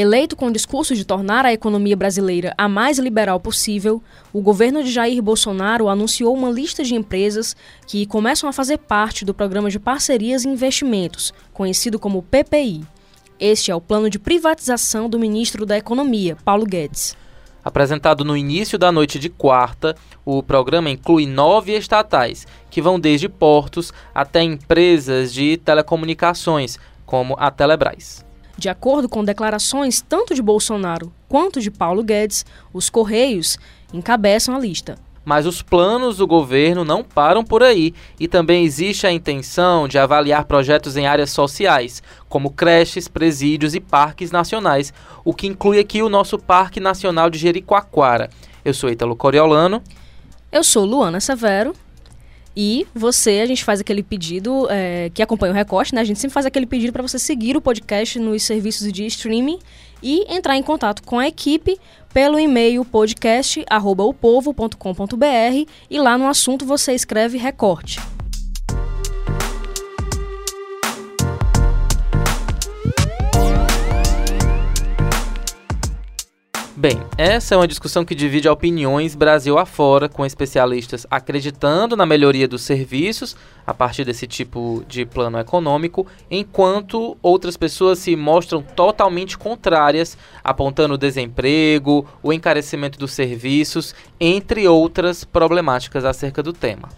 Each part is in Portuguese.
Eleito com o discurso de tornar a economia brasileira a mais liberal possível, o governo de Jair Bolsonaro anunciou uma lista de empresas que começam a fazer parte do Programa de Parcerias e Investimentos, conhecido como PPI. Este é o plano de privatização do ministro da Economia, Paulo Guedes. Apresentado no início da noite de quarta, o programa inclui nove estatais, que vão desde portos até empresas de telecomunicações, como a Telebrás. De acordo com declarações tanto de Bolsonaro quanto de Paulo Guedes, os Correios encabeçam a lista. Mas os planos do governo não param por aí e também existe a intenção de avaliar projetos em áreas sociais, como creches, presídios e parques nacionais, o que inclui aqui o nosso Parque Nacional de Jericoacoara. Eu sou Ítalo Coriolano. Eu sou Luana Severo. E você, a gente faz aquele pedido é, que acompanha o recorte, né? A gente sempre faz aquele pedido para você seguir o podcast nos serviços de streaming e entrar em contato com a equipe pelo e-mail podcast@opovo.com.br e lá no assunto você escreve recorte. Bem, essa é uma discussão que divide opiniões Brasil afora, com especialistas acreditando na melhoria dos serviços a partir desse tipo de plano econômico, enquanto outras pessoas se mostram totalmente contrárias, apontando o desemprego, o encarecimento dos serviços, entre outras problemáticas acerca do tema.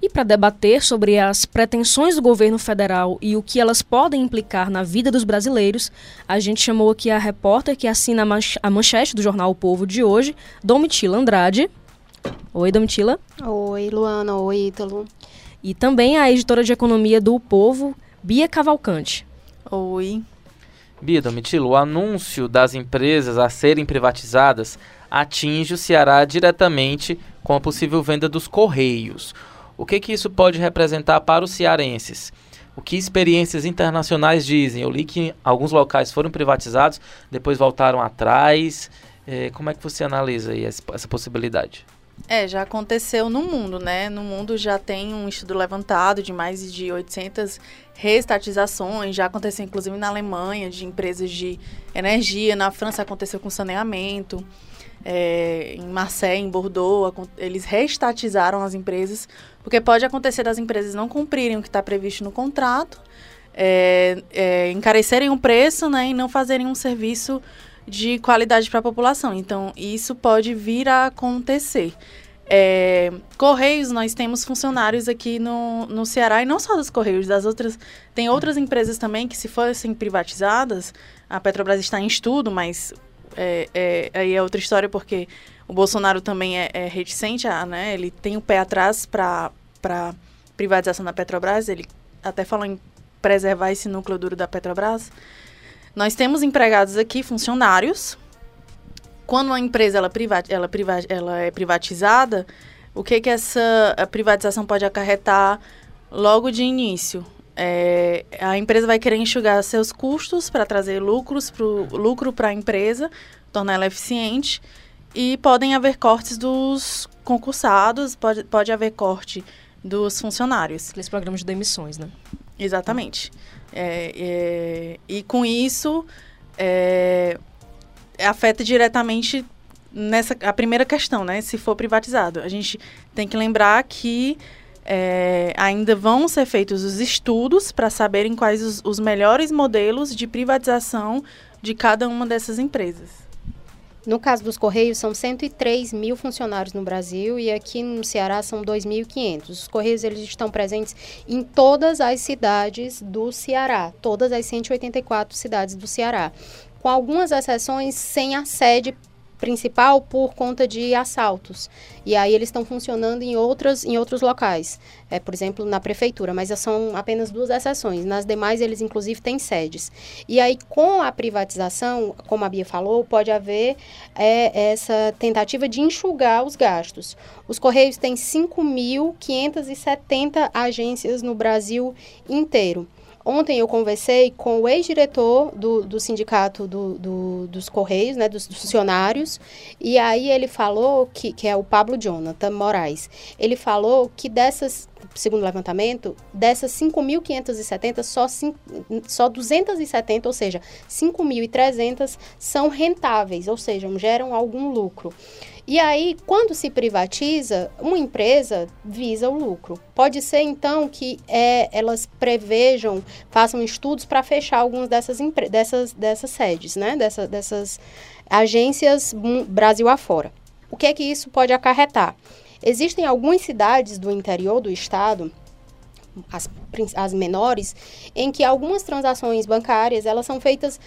E para debater sobre as pretensões do governo federal e o que elas podem implicar na vida dos brasileiros, a gente chamou aqui a repórter que assina a manchete do jornal O Povo de hoje, Domitila Andrade. Oi, Domitila. Oi, Luana. Oi, Ítalo. E também a editora de economia do o Povo, Bia Cavalcante. Oi. Bia Domitila, o anúncio das empresas a serem privatizadas atinge o Ceará diretamente com a possível venda dos Correios. O que, que isso pode representar para os cearenses? O que experiências internacionais dizem? Eu li que alguns locais foram privatizados, depois voltaram atrás. É, como é que você analisa aí essa, essa possibilidade? É, já aconteceu no mundo, né? No mundo já tem um estudo levantado de mais de 800 restatizações, já aconteceu inclusive na Alemanha, de empresas de energia, na França aconteceu com saneamento, é, em Marseille, em Bordeaux, eles restatizaram as empresas porque pode acontecer das empresas não cumprirem o que está previsto no contrato, é, é, encarecerem o preço né, e não fazerem um serviço de qualidade para a população. Então, isso pode vir a acontecer. É, Correios, nós temos funcionários aqui no, no Ceará, e não só dos Correios, das outras. Tem outras empresas também que, se fossem privatizadas, a Petrobras está em estudo, mas é, é, aí é outra história, porque o Bolsonaro também é, é reticente, a, né? Ele tem o pé atrás para privatização da Petrobras. Ele até falou em preservar esse núcleo duro da Petrobras. Nós temos empregados aqui, funcionários. Quando uma empresa ela, privati ela, priva ela é privatizada, o que, que essa privatização pode acarretar logo de início? É, a empresa vai querer enxugar seus custos para trazer lucros pro, lucro para a empresa, tornar ela eficiente e podem haver cortes dos concursados, pode, pode haver corte dos funcionários. Aqueles programas de demissões, né? Exatamente. É, é, e com isso, é, afeta diretamente nessa a primeira questão, né? Se for privatizado. A gente tem que lembrar que é, ainda vão ser feitos os estudos para saberem quais os, os melhores modelos de privatização de cada uma dessas empresas. No caso dos Correios, são 103 mil funcionários no Brasil e aqui no Ceará são 2.500. Os Correios eles estão presentes em todas as cidades do Ceará, todas as 184 cidades do Ceará, com algumas exceções sem a sede principal por conta de assaltos. E aí eles estão funcionando em, outras, em outros locais, é, por exemplo, na prefeitura, mas são apenas duas exceções. Nas demais, eles inclusive têm sedes. E aí, com a privatização, como a Bia falou, pode haver é, essa tentativa de enxugar os gastos. Os Correios têm 5.570 agências no Brasil inteiro. Ontem eu conversei com o ex-diretor do, do sindicato do, do, dos Correios, né, dos, dos, funcionários, e aí ele falou que, que é o Pablo Jonathan Moraes. Ele falou que dessas, segundo levantamento, dessas 5.570, só, só 270, ou seja, 5.300 são rentáveis, ou seja, geram algum lucro. E aí, quando se privatiza, uma empresa visa o lucro. Pode ser, então, que é, elas prevejam, façam estudos para fechar algumas dessas, dessas, dessas sedes, né? Dessa, dessas agências Brasil afora. O que é que isso pode acarretar? Existem algumas cidades do interior do estado as, as menores, em que algumas transações bancárias elas são feitas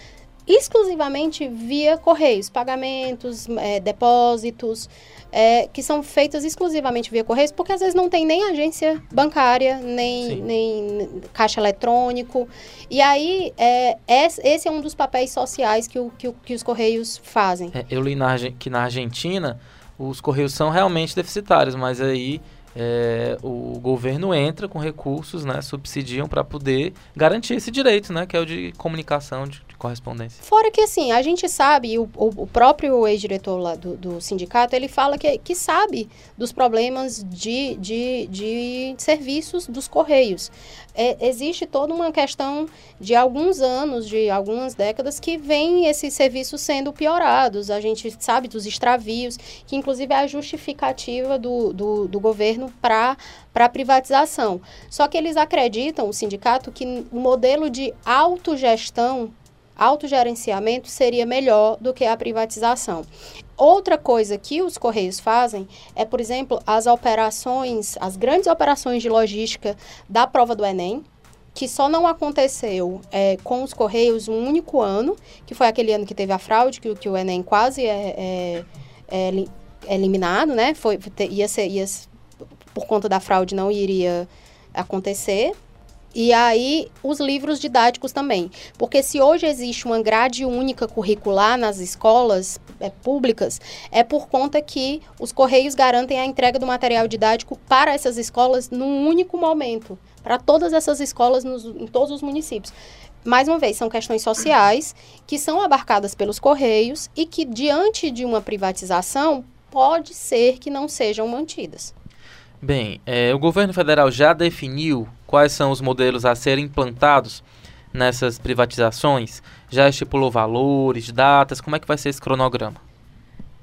exclusivamente via correios, pagamentos, é, depósitos, é, que são feitos exclusivamente via correios, porque às vezes não tem nem agência bancária, nem, nem caixa eletrônico. E aí, é, esse é um dos papéis sociais que, o, que, o, que os correios fazem. É, eu li na, que na Argentina os correios são realmente deficitários, mas aí é, o governo entra com recursos, né, subsidiam para poder garantir esse direito, né, que é o de comunicação, de, de correspondência. Fora que assim, a gente sabe, o, o, próprio ex-diretor do, do, sindicato, ele fala que, que sabe dos problemas de, de, de serviços dos correios. É, existe toda uma questão de alguns anos, de algumas décadas, que vem esses serviços sendo piorados. A gente sabe dos extravios, que inclusive é a justificativa do, do, do governo para para a privatização. Só que eles acreditam, o sindicato, que o modelo de autogestão autogerenciamento seria melhor do que a privatização. Outra coisa que os Correios fazem é, por exemplo, as operações, as grandes operações de logística da prova do Enem, que só não aconteceu é, com os Correios um único ano, que foi aquele ano que teve a fraude, que, que o Enem quase é, é, é, é eliminado, né? Foi, ia ser, ia, por conta da fraude não iria acontecer. E aí, os livros didáticos também. Porque se hoje existe uma grade única curricular nas escolas é, públicas, é por conta que os Correios garantem a entrega do material didático para essas escolas num único momento. Para todas essas escolas nos, em todos os municípios. Mais uma vez, são questões sociais que são abarcadas pelos Correios e que, diante de uma privatização, pode ser que não sejam mantidas. Bem, é, o governo federal já definiu quais são os modelos a serem implantados nessas privatizações? Já estipulou valores, datas? Como é que vai ser esse cronograma?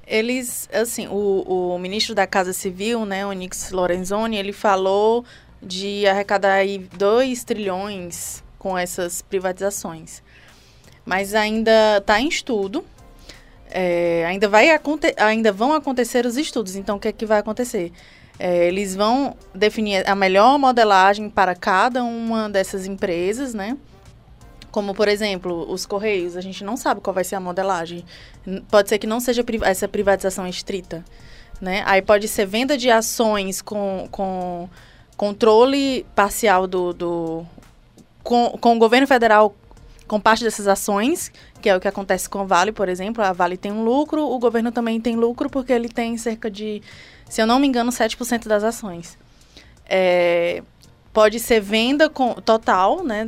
Eles, assim, o, o ministro da Casa Civil, né, o Nix Lorenzoni, ele falou de arrecadar 2 trilhões com essas privatizações. Mas ainda está em estudo. É, ainda, vai ainda vão acontecer os estudos. Então, o que é que vai acontecer? É, eles vão definir a melhor modelagem para cada uma dessas empresas, né? Como, por exemplo, os Correios, a gente não sabe qual vai ser a modelagem. Pode ser que não seja essa privatização estrita, né? Aí pode ser venda de ações com, com controle parcial do... do com, com o governo federal com parte dessas ações, que é o que acontece com a Vale, por exemplo. A Vale tem um lucro, o governo também tem lucro porque ele tem cerca de se eu não me engano, 7% das ações. É, pode ser venda com, total, né,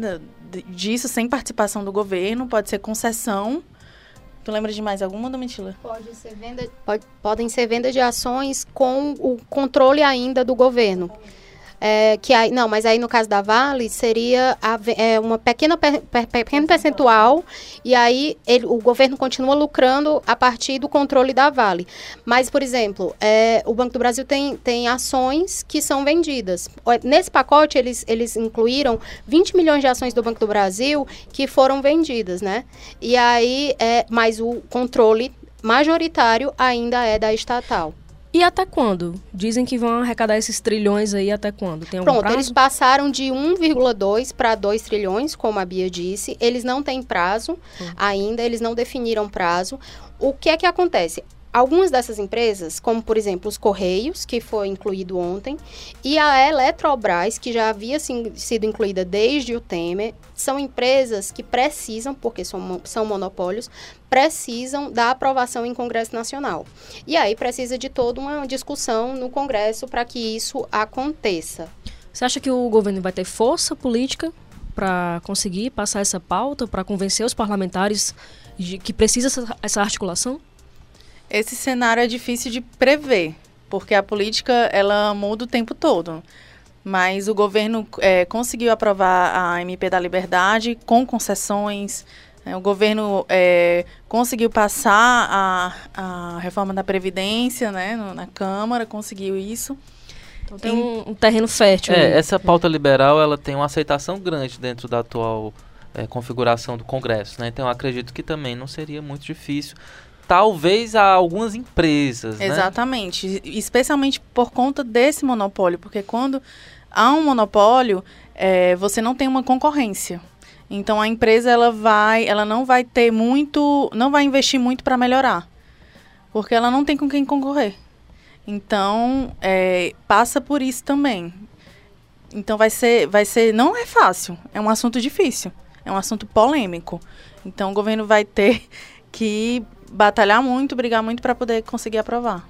disso sem participação do governo, pode ser concessão. Tu lembra de mais alguma, Domitila? Pode ser venda, pode, podem ser venda de ações com o controle ainda do governo. É, que aí, não, mas aí no caso da Vale seria a, é, uma pequena per, pequeno percentual e aí ele, o governo continua lucrando a partir do controle da Vale. Mas, por exemplo, é, o Banco do Brasil tem, tem ações que são vendidas. Nesse pacote eles, eles incluíram 20 milhões de ações do Banco do Brasil que foram vendidas, né? E aí, é, mas o controle majoritário ainda é da estatal. E até quando? Dizem que vão arrecadar esses trilhões aí até quando? Tem algum Pronto, prazo? eles passaram de 1,2 para 2 trilhões, como a Bia disse. Eles não têm prazo hum. ainda, eles não definiram prazo. O que é que acontece? Algumas dessas empresas, como por exemplo os Correios, que foi incluído ontem, e a Eletrobras, que já havia sim, sido incluída desde o Temer, são empresas que precisam, porque são, são monopólios, precisam da aprovação em Congresso Nacional. E aí precisa de toda uma discussão no Congresso para que isso aconteça. Você acha que o governo vai ter força política para conseguir passar essa pauta, para convencer os parlamentares de que precisa essa, essa articulação? Esse cenário é difícil de prever, porque a política ela muda o tempo todo. Mas o governo é, conseguiu aprovar a MP da Liberdade com concessões. É, o governo é, conseguiu passar a, a reforma da Previdência né, no, na Câmara, conseguiu isso. Então tem um, um terreno fértil. É, essa pauta liberal ela tem uma aceitação grande dentro da atual é, configuração do Congresso. Né? Então eu acredito que também não seria muito difícil. Talvez a algumas empresas. Né? Exatamente. Né? Especialmente por conta desse monopólio. Porque quando há um monopólio, é, você não tem uma concorrência. Então a empresa ela vai, ela não vai ter muito, não vai investir muito para melhorar, porque ela não tem com quem concorrer. Então, é, passa por isso também. Então vai ser, vai ser, não é fácil, é um assunto difícil, é um assunto polêmico. Então o governo vai ter que batalhar muito, brigar muito para poder conseguir aprovar.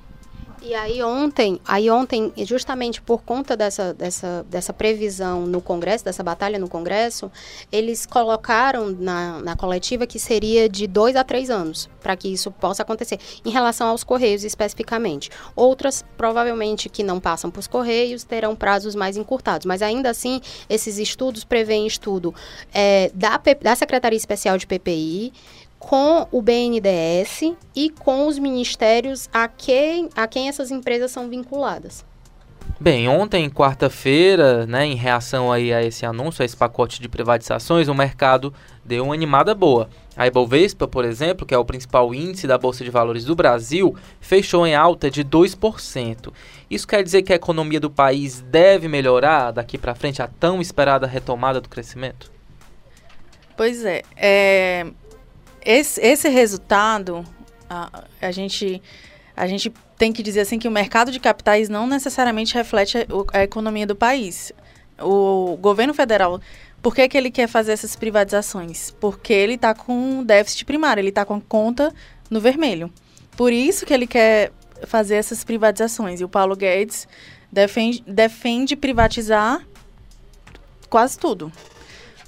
E aí ontem, aí ontem, justamente por conta dessa, dessa, dessa previsão no Congresso, dessa batalha no Congresso, eles colocaram na, na coletiva que seria de dois a três anos para que isso possa acontecer, em relação aos Correios especificamente. Outras, provavelmente, que não passam para os Correios, terão prazos mais encurtados, mas ainda assim, esses estudos prevêem estudo é, da, da Secretaria Especial de PPI, com o BNDES e com os ministérios a quem, a quem essas empresas são vinculadas. Bem, ontem, quarta-feira, né, em reação aí a esse anúncio, a esse pacote de privatizações, o mercado deu uma animada boa. A Ibovespa, por exemplo, que é o principal índice da Bolsa de Valores do Brasil, fechou em alta de 2%. Isso quer dizer que a economia do país deve melhorar daqui para frente a tão esperada retomada do crescimento? Pois é, é esse, esse resultado, a, a, gente, a gente tem que dizer assim que o mercado de capitais não necessariamente reflete a, a economia do país. O governo federal, por que, que ele quer fazer essas privatizações? Porque ele está com déficit primário, ele está com conta no vermelho. Por isso que ele quer fazer essas privatizações. E o Paulo Guedes defende, defende privatizar quase tudo.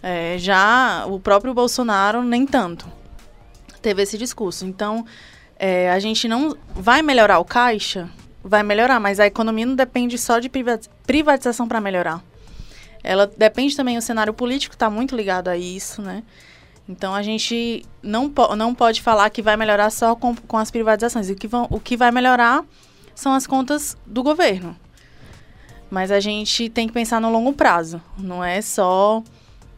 É, já o próprio Bolsonaro, nem tanto teve esse discurso. Então, é, a gente não vai melhorar o caixa, vai melhorar, mas a economia não depende só de privatização para melhorar. Ela depende também, o cenário político está muito ligado a isso, né? Então a gente não, po não pode falar que vai melhorar só com, com as privatizações. O que, vão, o que vai melhorar são as contas do governo. Mas a gente tem que pensar no longo prazo. Não é só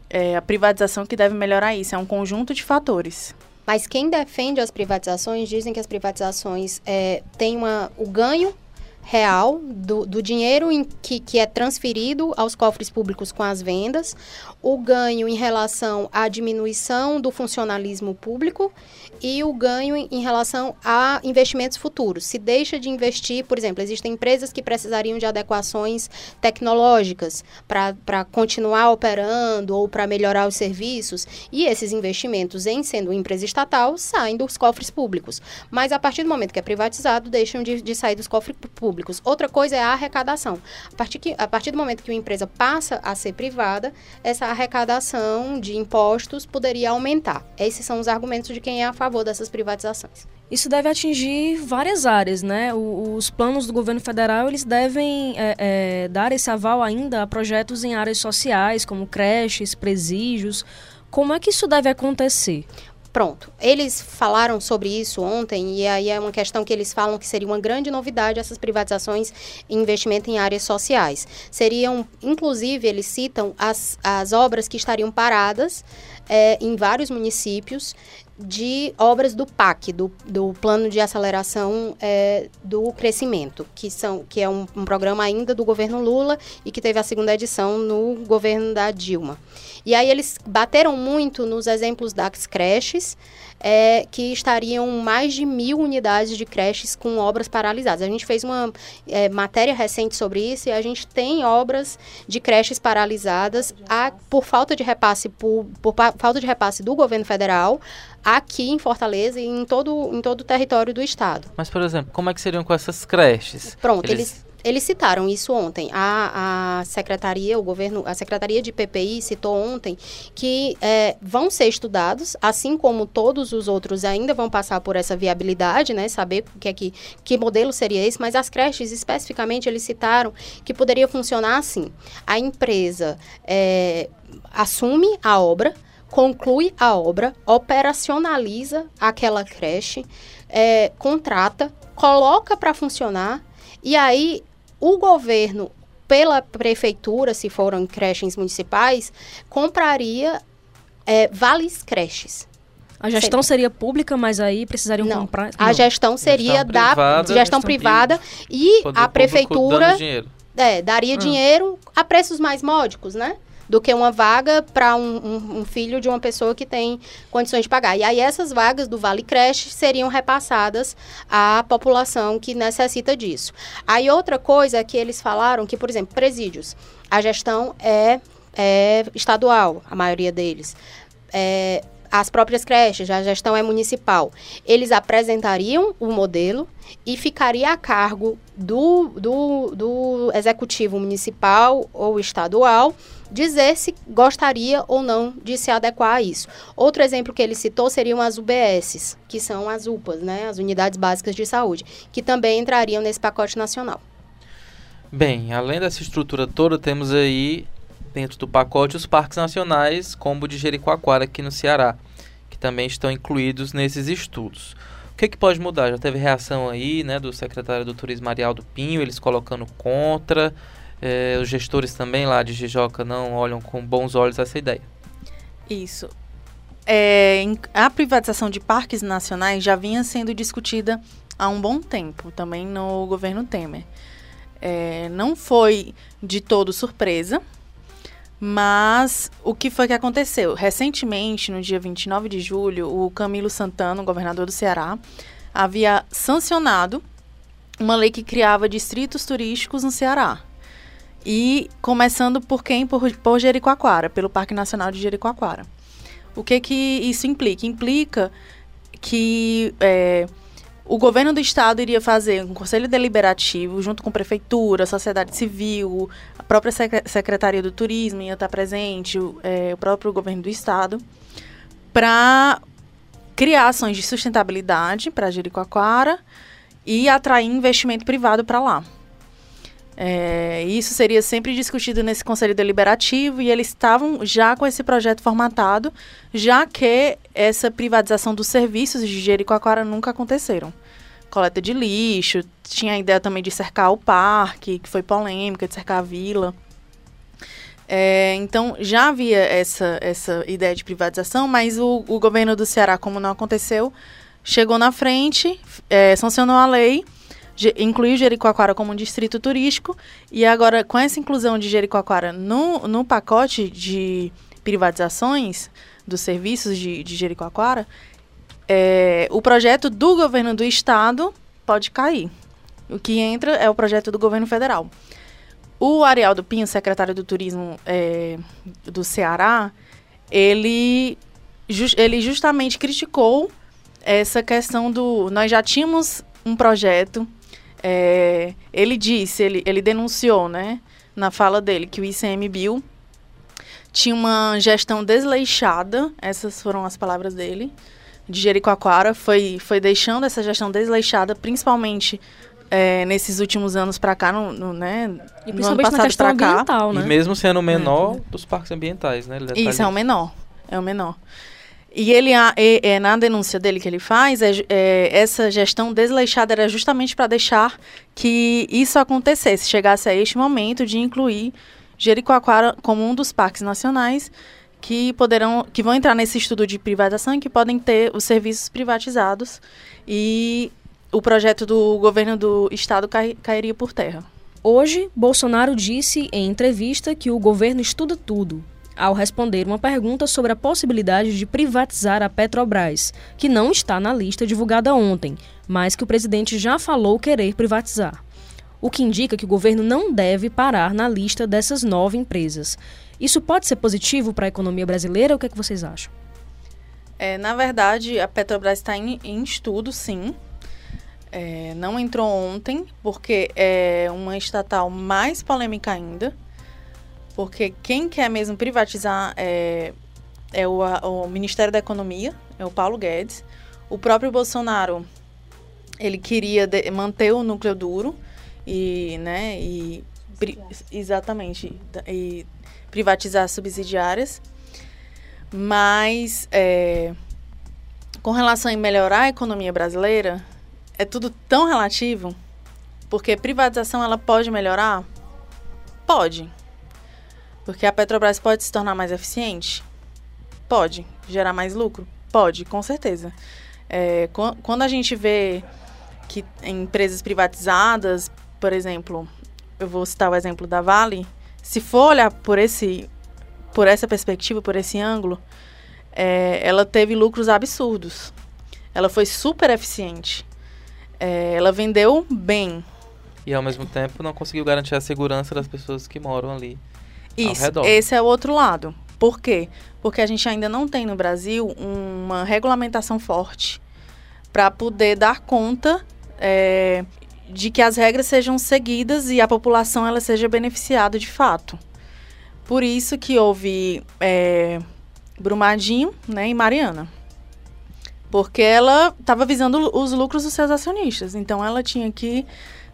é, a privatização que deve melhorar isso, é um conjunto de fatores. Mas quem defende as privatizações dizem que as privatizações é, têm uma, o ganho real do, do dinheiro que, que é transferido aos cofres públicos com as vendas, o ganho em relação à diminuição do funcionalismo público e o ganho em relação a investimentos futuros. Se deixa de investir, por exemplo, existem empresas que precisariam de adequações tecnológicas para continuar operando ou para melhorar os serviços, e esses investimentos, em sendo empresa estatal, saem dos cofres públicos. Mas a partir do momento que é privatizado, deixam de, de sair dos cofres públicos. Outra coisa é a arrecadação. A partir, que, a partir do momento que uma empresa passa a ser privada, essa arrecadação de impostos poderia aumentar. Esses são os argumentos de quem é a favor dessas privatizações. Isso deve atingir várias áreas, né? Os planos do governo federal eles devem é, é, dar esse aval ainda a projetos em áreas sociais, como creches, presídios. Como é que isso deve acontecer? Pronto. Eles falaram sobre isso ontem e aí é uma questão que eles falam que seria uma grande novidade essas privatizações e investimento em áreas sociais. Seriam, inclusive, eles citam as, as obras que estariam paradas é, em vários municípios de obras do PAC, do, do Plano de Aceleração é, do Crescimento, que, são, que é um, um, programa ainda do governo Lula e que teve a segunda edição no governo da Dilma. E aí eles bateram muito nos exemplos das creches, é, que estariam mais de mil unidades de creches com obras paralisadas. A gente fez uma é, matéria recente sobre isso e a gente tem obras de creches paralisadas a, por falta de repasse por, por falta de repasse do governo federal aqui em Fortaleza e em todo, em todo o território do estado. Mas, por exemplo, como é que seriam com essas creches? Pronto, eles, eles eles citaram isso ontem. A, a secretaria, o governo, a secretaria de PPI citou ontem que é, vão ser estudados, assim como todos os outros ainda vão passar por essa viabilidade, né? Saber que, é que, que modelo seria esse, mas as creches especificamente eles citaram que poderia funcionar assim. A empresa é, assume a obra, conclui a obra, operacionaliza aquela creche, é, contrata, coloca para funcionar e aí o governo, pela prefeitura, se foram creches municipais, compraria é, vales creches. A gestão seria pública, mas aí precisariam não, comprar. A gestão seria gestão da privada, gestão, gestão privada e a prefeitura é, daria ah. dinheiro a preços mais módicos, né? Do que uma vaga para um, um, um, filho de uma pessoa que tem condições de pagar. E aí essas vagas do Vale Creche seriam repassadas à população que necessita disso. Aí outra coisa é que eles falaram que, por exemplo, presídios, a gestão é, é estadual, a maioria deles. É, as próprias creches, a gestão é municipal. Eles apresentariam o modelo e ficaria a cargo do, do, do executivo municipal ou estadual dizer se gostaria ou não de se adequar a isso. Outro exemplo que ele citou seriam as UBSs, que são as UPAs, né, as Unidades Básicas de Saúde, que também entrariam nesse pacote nacional. Bem, além dessa estrutura toda, temos aí dentro do pacote os parques nacionais, como o de Jericoacoara aqui no Ceará, que também estão incluídos nesses estudos. O que, que pode mudar? Já teve reação aí, né, do secretário do Turismo Arialdo Pinho, eles colocando contra. É, os gestores também lá de Jijoca não olham com bons olhos essa ideia. Isso. É, a privatização de parques nacionais já vinha sendo discutida há um bom tempo, também no governo Temer. É, não foi de todo surpresa, mas o que foi que aconteceu? Recentemente, no dia 29 de julho, o Camilo Santana, governador do Ceará, havia sancionado uma lei que criava distritos turísticos no Ceará. E começando por quem? Por, por Jericoacoara, pelo Parque Nacional de Jericoacoara. O que que isso implica? Implica que é, o governo do estado iria fazer um conselho deliberativo junto com prefeitura, sociedade civil, a própria secretaria do turismo ia estar presente, o, é, o próprio governo do estado, para criar ações de sustentabilidade para Jericoacoara e atrair investimento privado para lá. É, isso seria sempre discutido nesse conselho deliberativo e eles estavam já com esse projeto formatado, já que essa privatização dos serviços de Jericoacoara nunca aconteceram. Coleta de lixo, tinha a ideia também de cercar o parque, que foi polêmica, de cercar a vila. É, então já havia essa, essa ideia de privatização, mas o, o governo do Ceará, como não aconteceu, chegou na frente, é, sancionou a lei incluiu Jericoacoara como um distrito turístico e agora com essa inclusão de Jericoacoara no, no pacote de privatizações dos serviços de, de Jericoacoara, é, o projeto do governo do estado pode cair. O que entra é o projeto do governo federal. O Ariel do Pinho, secretário do Turismo é, do Ceará, ele, ju ele justamente criticou essa questão do. Nós já tínhamos um projeto é, ele disse, ele, ele denunciou, né, na fala dele, que o ICMBio tinha uma gestão desleixada, essas foram as palavras dele, de Jericoacoara, foi, foi deixando essa gestão desleixada, principalmente é, nesses últimos anos para cá, no, no, né, e no ano passado para cá. Né? E mesmo sendo o menor é. dos parques ambientais, né? Isso, é o menor, é o menor. E ele, é, na denúncia dele que ele faz, é, é, essa gestão desleixada era justamente para deixar que isso acontecesse, chegasse a este momento de incluir Jericoacoara como um dos parques nacionais que poderão, que vão entrar nesse estudo de privatização e que podem ter os serviços privatizados e o projeto do governo do estado cai, cairia por terra. Hoje, Bolsonaro disse em entrevista que o governo estuda tudo, ao responder uma pergunta sobre a possibilidade de privatizar a Petrobras, que não está na lista divulgada ontem, mas que o presidente já falou querer privatizar. O que indica que o governo não deve parar na lista dessas nove empresas. Isso pode ser positivo para a economia brasileira? O que, é que vocês acham? É, na verdade, a Petrobras está em, em, estudo, sim. É, não entrou ontem, porque é uma estatal mais polêmica ainda. Porque quem quer mesmo privatizar é, é o, o Ministério da Economia, é o Paulo Guedes. O próprio Bolsonaro, ele queria de, manter o núcleo duro e, né, e exatamente, e privatizar subsidiárias. Mas, é, com relação a melhorar a economia brasileira, é tudo tão relativo, porque privatização ela pode melhorar? Pode. Porque a Petrobras pode se tornar mais eficiente? Pode. Gerar mais lucro? Pode, com certeza. É, quando a gente vê que empresas privatizadas, por exemplo, eu vou citar o exemplo da Vale, se for olhar por esse por essa perspectiva, por esse ângulo, é, ela teve lucros absurdos. Ela foi super eficiente. É, ela vendeu bem. E ao mesmo tempo não conseguiu garantir a segurança das pessoas que moram ali. Isso, esse é o outro lado. Por quê? Porque a gente ainda não tem no Brasil uma regulamentação forte para poder dar conta é, de que as regras sejam seguidas e a população ela seja beneficiada de fato. Por isso que houve é, Brumadinho né, e Mariana. Porque ela estava visando os lucros dos seus acionistas. Então ela tinha que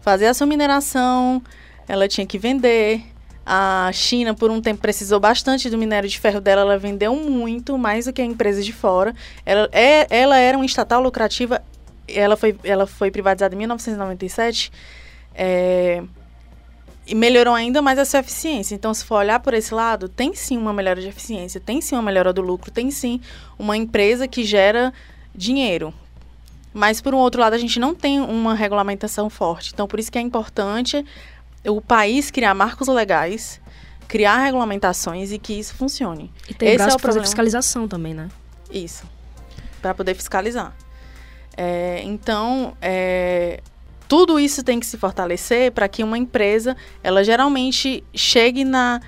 fazer a sua mineração, ela tinha que vender. A China, por um tempo, precisou bastante do minério de ferro dela. Ela vendeu muito, mais do que a empresa de fora. Ela, é, ela era uma estatal lucrativa. Ela foi, ela foi privatizada em 1997. É, e melhorou ainda mais a sua eficiência. Então, se for olhar por esse lado, tem sim uma melhora de eficiência, tem sim uma melhora do lucro, tem sim uma empresa que gera dinheiro. Mas, por um outro lado, a gente não tem uma regulamentação forte. Então, por isso que é importante o país criar marcos legais, criar regulamentações e que isso funcione. E tem braço é para fazer fiscalização também, né? Isso, para poder fiscalizar. É, então, é, tudo isso tem que se fortalecer para que uma empresa, ela geralmente chegue na,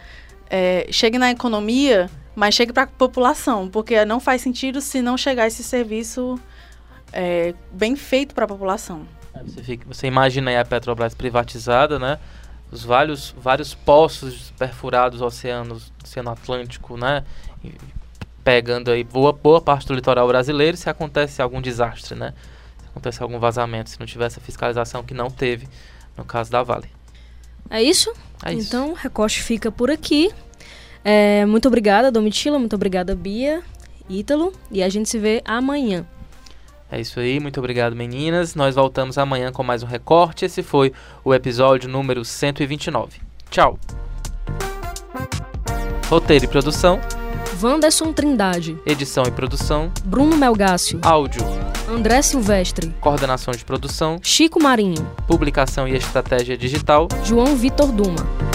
é, chegue na economia, mas chegue para a população, porque não faz sentido se não chegar esse serviço é, bem feito para a população. É, você, fica, você imagina aí a Petrobras privatizada, né? Os vários, vários poços perfurados oceanos, Oceano Atlântico, né? pegando aí boa, boa parte do litoral brasileiro se acontece algum desastre, né? acontece algum vazamento, se não tivesse a fiscalização que não teve no caso da Vale. É isso? É isso. Então, o recorte fica por aqui. É, muito obrigada, Domitila, muito obrigada, Bia, Ítalo, e a gente se vê amanhã. É isso aí, muito obrigado, meninas. Nós voltamos amanhã com mais um recorte. Esse foi o episódio número 129. Tchau. Roteiro e produção: Wanderson Trindade. Edição e produção: Bruno Melgácio. Áudio: André Silvestre. Coordenação de produção: Chico Marinho. Publicação e estratégia digital: João Vitor Duma.